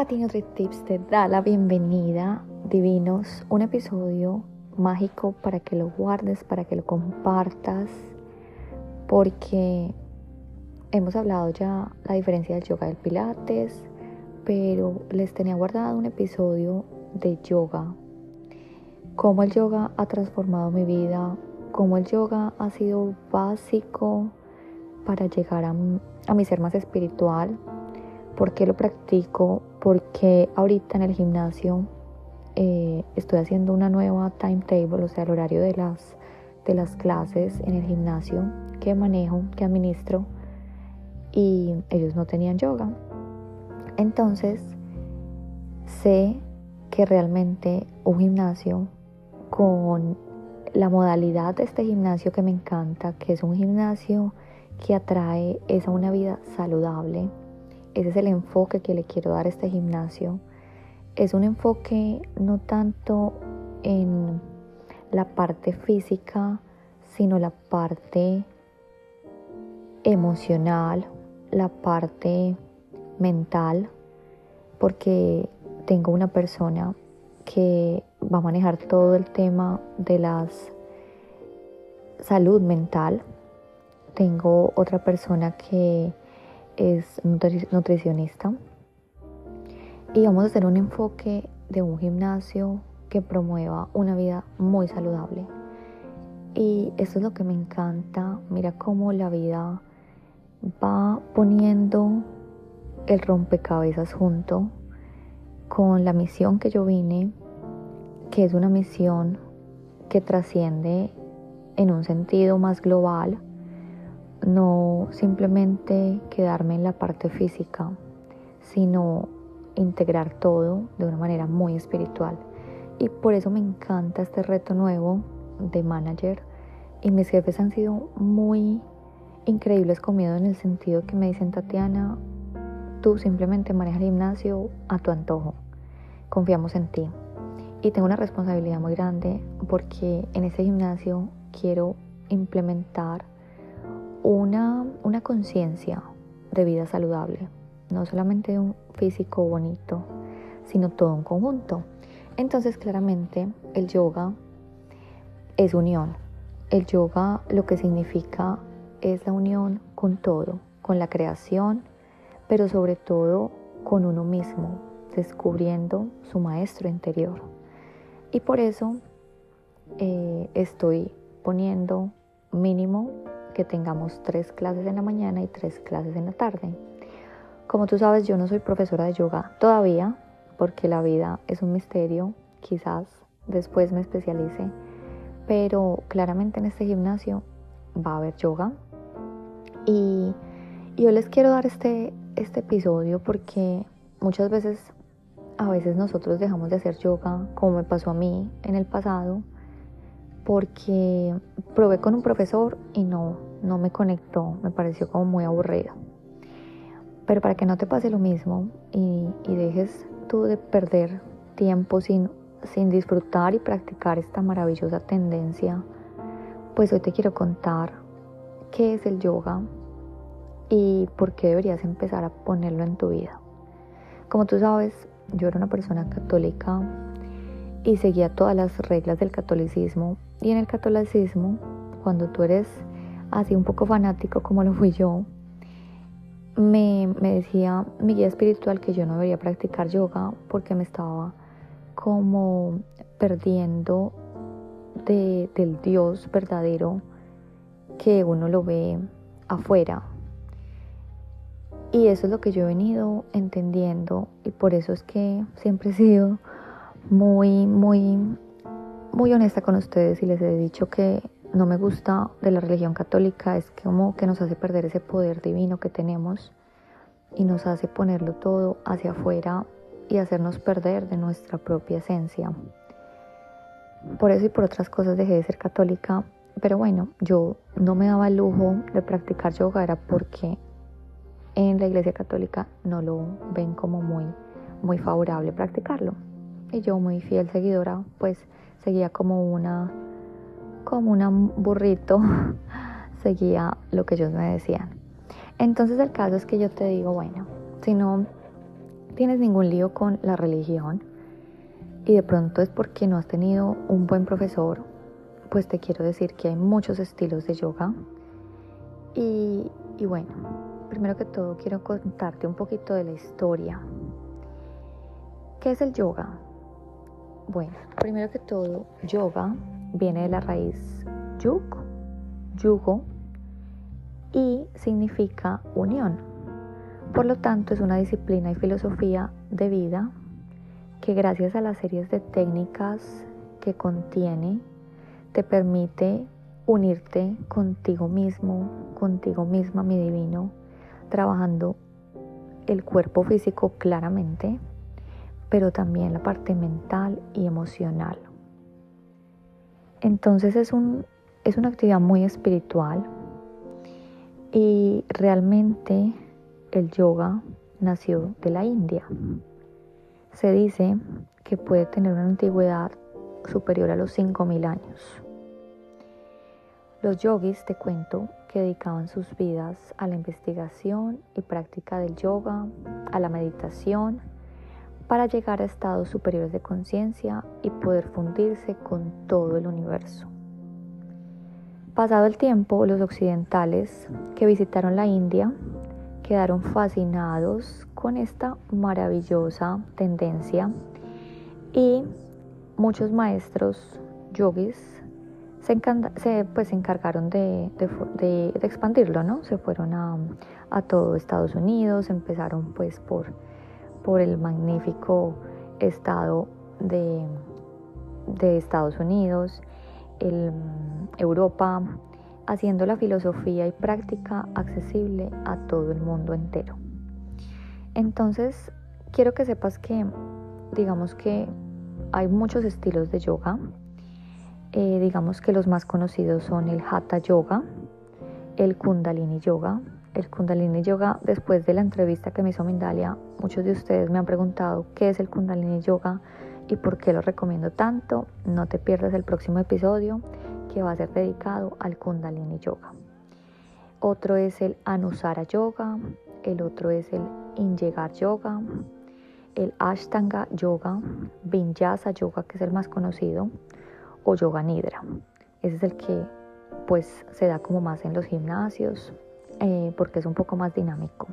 Tati NutriTips te da la bienvenida, divinos, un episodio mágico para que lo guardes, para que lo compartas, porque hemos hablado ya la diferencia del yoga del pilates, pero les tenía guardado un episodio de yoga, cómo el yoga ha transformado mi vida, cómo el yoga ha sido básico para llegar a, a mi ser más espiritual, por qué lo practico, porque ahorita en el gimnasio eh, estoy haciendo una nueva timetable, o sea, el horario de las, de las clases en el gimnasio que manejo, que administro, y ellos no tenían yoga. Entonces, sé que realmente un gimnasio con la modalidad de este gimnasio que me encanta, que es un gimnasio que atrae es a una vida saludable. Ese es el enfoque que le quiero dar a este gimnasio es un enfoque no tanto en la parte física, sino la parte emocional, la parte mental, porque tengo una persona que va a manejar todo el tema de las salud mental. Tengo otra persona que es nutricionista y vamos a hacer un enfoque de un gimnasio que promueva una vida muy saludable. Y eso es lo que me encanta. Mira cómo la vida va poniendo el rompecabezas junto con la misión que yo vine, que es una misión que trasciende en un sentido más global, no simplemente quedarme en la parte física, sino integrar todo de una manera muy espiritual. Y por eso me encanta este reto nuevo de manager. Y mis jefes han sido muy increíbles conmigo en el sentido que me dicen, Tatiana, tú simplemente manejas el gimnasio a tu antojo. Confiamos en ti. Y tengo una responsabilidad muy grande porque en ese gimnasio quiero implementar una, una conciencia de vida saludable no solamente un físico bonito, sino todo un conjunto. Entonces claramente el yoga es unión. El yoga lo que significa es la unión con todo, con la creación, pero sobre todo con uno mismo, descubriendo su maestro interior. Y por eso eh, estoy poniendo mínimo que tengamos tres clases en la mañana y tres clases en la tarde. Como tú sabes, yo no soy profesora de yoga todavía, porque la vida es un misterio, quizás después me especialice, pero claramente en este gimnasio va a haber yoga. Y, yo les quiero dar este, este episodio porque muchas veces, a veces nosotros dejamos de hacer yoga, como me pasó a mí en el pasado, porque probé con un profesor y no, no me conectó, me pareció como muy aburrido. Pero para que no te pase lo mismo y, dejes tú de perder tiempo sin, sin disfrutar y practicar esta maravillosa tendencia, pues hoy te quiero contar qué es el yoga y por qué deberías empezar a ponerlo en tu vida. Como tú sabes, yo era una persona católica y seguía todas las reglas del catolicismo. Y en el catolicismo, cuando tú eres así un poco fanático como lo fui yo, me, decía mi guía espiritual que yo no debería practicar yoga porque me estaba como perdiendo del Dios verdadero que uno lo ve afuera. Y eso es lo que yo he venido entendiendo y por eso es que siempre he sido muy, muy, muy honesta con ustedes y les he dicho que no me gusta de la religión católica es como que nos hace perder ese poder divino que tenemos y nos hace ponerlo todo hacia afuera y hacernos perder de nuestra propia esencia. Por eso y por otras cosas dejé de ser católica, pero bueno, yo no me daba el lujo de practicar yoga, era porque en la iglesia católica no lo ven como muy, muy favorable practicarlo. Y yo muy fiel seguidora, pues seguía como una como un burrito seguía lo que ellos me decían. Entonces el caso es que yo te digo, bueno, si no tienes ningún lío con la religión y de pronto es porque no has tenido un buen profesor, pues te quiero decir que hay muchos estilos de yoga. Y, y bueno, primero que todo quiero contarte un poquito de la historia. ¿Qué es el yoga? Bueno, primero que todo, yoga viene de la raíz yug, yugo, y significa unión. Por lo tanto, es una disciplina y filosofía de vida que gracias a las series de técnicas que contiene, te permite unirte contigo mismo, contigo misma, mi divino, trabajando el cuerpo físico claramente, pero también la parte mental y emocional. Entonces es, un, es una actividad muy espiritual y realmente el yoga nació de la India. Se dice que puede tener una antigüedad superior a los 5.000 años. Los yogis, te cuento, que dedicaban sus vidas a la investigación y práctica del yoga, a la meditación, para llegar a estados superiores de conciencia y poder fundirse con todo el universo. Pasado el tiempo, los occidentales que visitaron la India quedaron fascinados con esta maravillosa tendencia y muchos maestros yogis se, pues, encargaron de, expandirlo, ¿no? Se fueron a, a, todo Estados Unidos, empezaron pues por, por el magnífico estado de, de Estados Unidos, el, Europa, haciendo la filosofía y práctica accesible a todo el mundo entero. Entonces, quiero que sepas que, digamos que hay muchos estilos de yoga. Eh, digamos que los más conocidos son el Hatha Yoga, el Kundalini Yoga. El Kundalini Yoga, después de la entrevista que me hizo Mindalia, muchos de ustedes me han preguntado qué es el Kundalini Yoga y por qué lo recomiendo tanto. No te pierdas el próximo episodio que va a ser dedicado al Kundalini Yoga. Otro es el Anusara Yoga, el otro es el Inyegar Yoga, el Ashtanga Yoga, Vinyasa Yoga, que es el más conocido, o Yoga Nidra. Ese es el que pues se da como más en los gimnasios eh, porque es un poco más dinámico.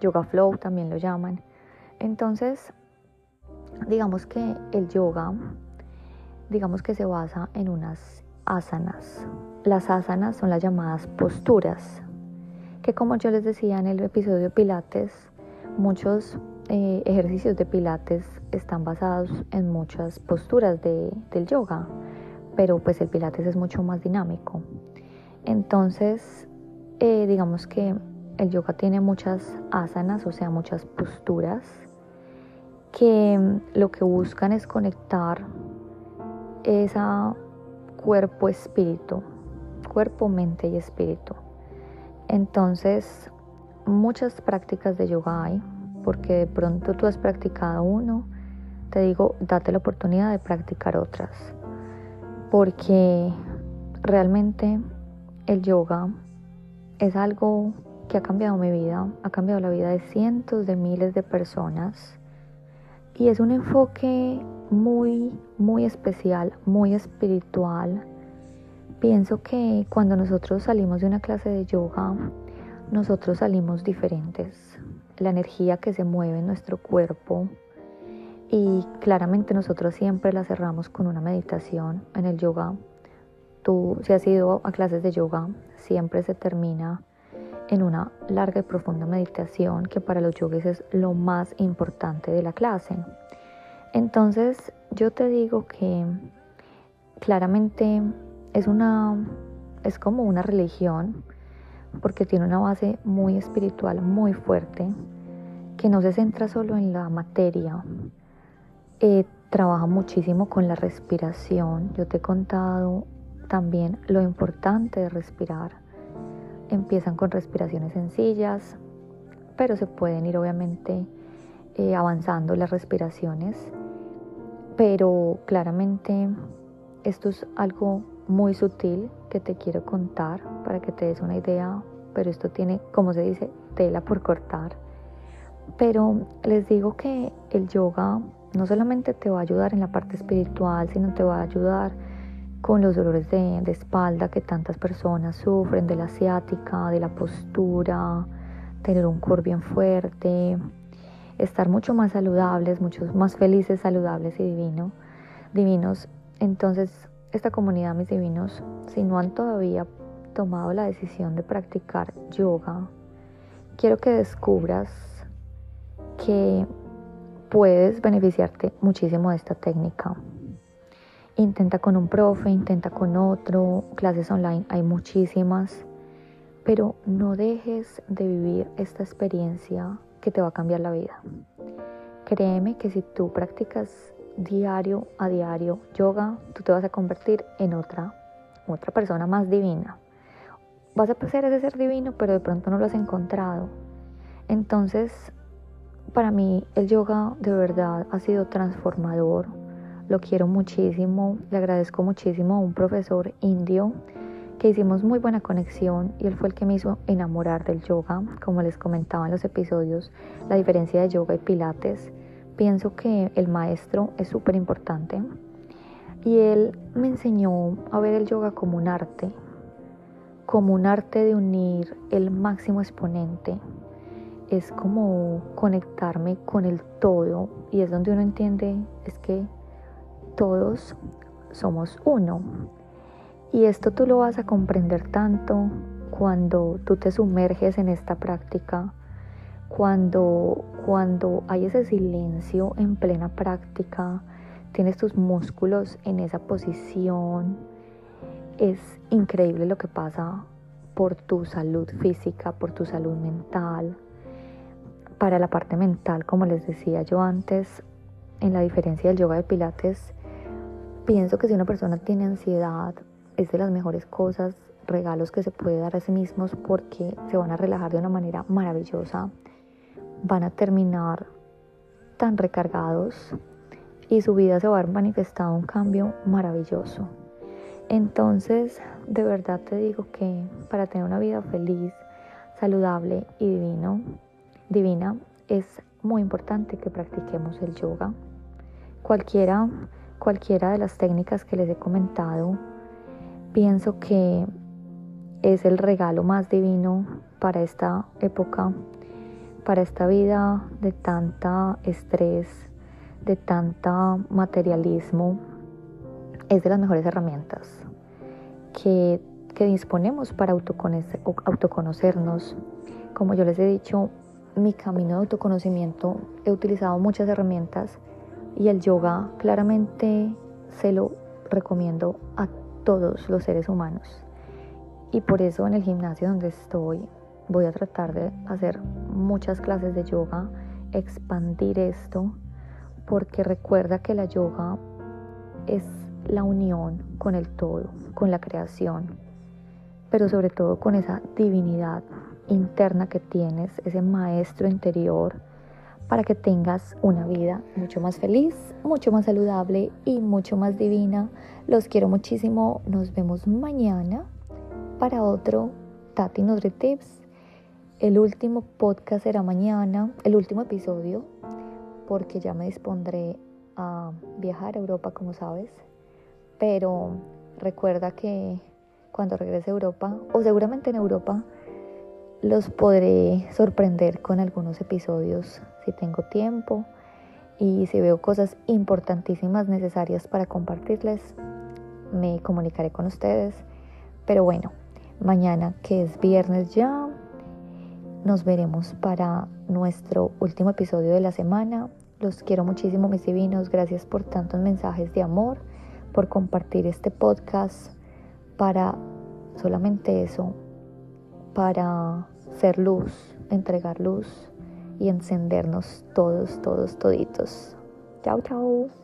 Yoga Flow también lo llaman. Entonces, digamos que el yoga digamos que se basa en unas asanas. Las asanas son las llamadas posturas, que como yo les decía en el episodio de Pilates, muchos eh, ejercicios de Pilates están basados en muchas posturas del yoga, pero pues el Pilates es mucho más dinámico. Entonces, eh, digamos que el yoga tiene muchas asanas, o sea, muchas posturas, que lo que buscan es conectar esa cuerpo-espíritu, cuerpo, mente y espíritu. Entonces, muchas prácticas de yoga hay, porque de pronto tú has practicado uno, te digo, date la oportunidad de practicar otras, porque realmente el yoga es algo que ha cambiado mi vida, ha cambiado la vida de cientos de miles de personas y es un enfoque muy, muy especial, muy espiritual. Pienso que cuando nosotros salimos de una clase de yoga, nosotros salimos diferentes. La energía que se mueve en nuestro cuerpo y claramente nosotros siempre la cerramos con una meditación en el yoga. Tú, si has ido a clases de yoga, siempre se termina en una larga y profunda meditación que para los yogis es lo más importante de la clase. Entonces yo te digo que claramente es una es como una religión porque tiene una base muy espiritual, muy fuerte, que no se centra solo en la materia, eh, trabaja muchísimo con la respiración. Yo te he contado también lo importante de respirar. Empiezan con respiraciones sencillas, pero se pueden ir obviamente eh, avanzando las respiraciones pero claramente esto es algo muy sutil que te quiero contar para que te des una idea, pero esto tiene, como se dice, tela por cortar, Pero les digo que el yoga no solamente te va a ayudar en la parte espiritual, sino te va a ayudar con los dolores de, espalda que tantas personas sufren, de la asiática, de la postura, tener un core bien fuerte, estar mucho más saludables, mucho más felices, saludables y divino, divinos. Entonces, esta comunidad, mis divinos, si no han todavía tomado la decisión de practicar yoga, quiero que descubras que puedes beneficiarte muchísimo de esta técnica. Intenta con un profe, intenta con otro, clases online hay muchísimas, pero no dejes de vivir esta experiencia que te va a cambiar la vida. Créeme que si tú practicas diario a diario yoga, tú te vas a convertir en otra, otra persona más divina. Vas a ser ese ser divino, pero de pronto no lo has encontrado. Entonces, para mí el yoga de verdad ha sido transformador. Lo quiero muchísimo, le agradezco muchísimo a un profesor indio que hicimos muy buena conexión y él fue el que me hizo enamorar del yoga, como les comentaba en los episodios, la diferencia de yoga y pilates. Pienso que el maestro es súper importante y él me enseñó a ver el yoga como un arte, como un arte de unir el máximo exponente. Es como conectarme con el todo y es donde uno entiende es que todos somos uno y esto tú lo vas a comprender tanto cuando tú te sumerges en esta práctica, cuando, cuando hay ese silencio en plena práctica, tienes tus músculos en esa posición. Es increíble lo que pasa por tu salud física, por tu salud mental. Para la parte mental, como les decía yo antes, en la diferencia del yoga de pilates, pienso que si una persona tiene ansiedad, es de las mejores cosas, regalos que se puede dar a sí mismos porque se van a relajar de una manera maravillosa, van a terminar tan recargados y su vida se va a ver manifestado un cambio maravilloso. Entonces, de verdad te digo que para tener una vida feliz, saludable y divino, divina, es muy importante que practiquemos el yoga. Cualquiera, cualquiera de las técnicas que les he comentado, Pienso que es el regalo más divino para esta época, para esta vida de tanta estrés, de tanta materialismo. Es de las mejores herramientas que, disponemos para autoconocernos. Como yo les he dicho, mi camino de autoconocimiento he utilizado muchas herramientas y el yoga claramente se lo recomiendo a todos los seres humanos. Y por eso en el gimnasio donde estoy voy a tratar de hacer muchas clases de yoga, expandir esto, porque recuerda que la yoga es la unión con el todo, con la creación, pero sobre todo con esa divinidad interna que tienes, ese maestro interior para que tengas una vida mucho más feliz, mucho más saludable y mucho más divina. Los quiero muchísimo. Nos vemos mañana para otro Tati Nutri Tips. El último podcast será mañana, el último episodio, porque ya me dispondré a viajar a Europa, como sabes. Pero recuerda que cuando regrese a Europa, o seguramente en Europa, los podré sorprender con algunos episodios si tengo tiempo y si veo cosas importantísimas necesarias para compartirles, me comunicaré con ustedes. Pero bueno, mañana que es viernes ya, nos veremos para nuestro último episodio de la semana. Los quiero muchísimo, mis divinos. Gracias por tantos mensajes de amor, por compartir este podcast para solamente eso, para ser luz, entregar luz y encendernos todos, todos, toditos. Chao, chao.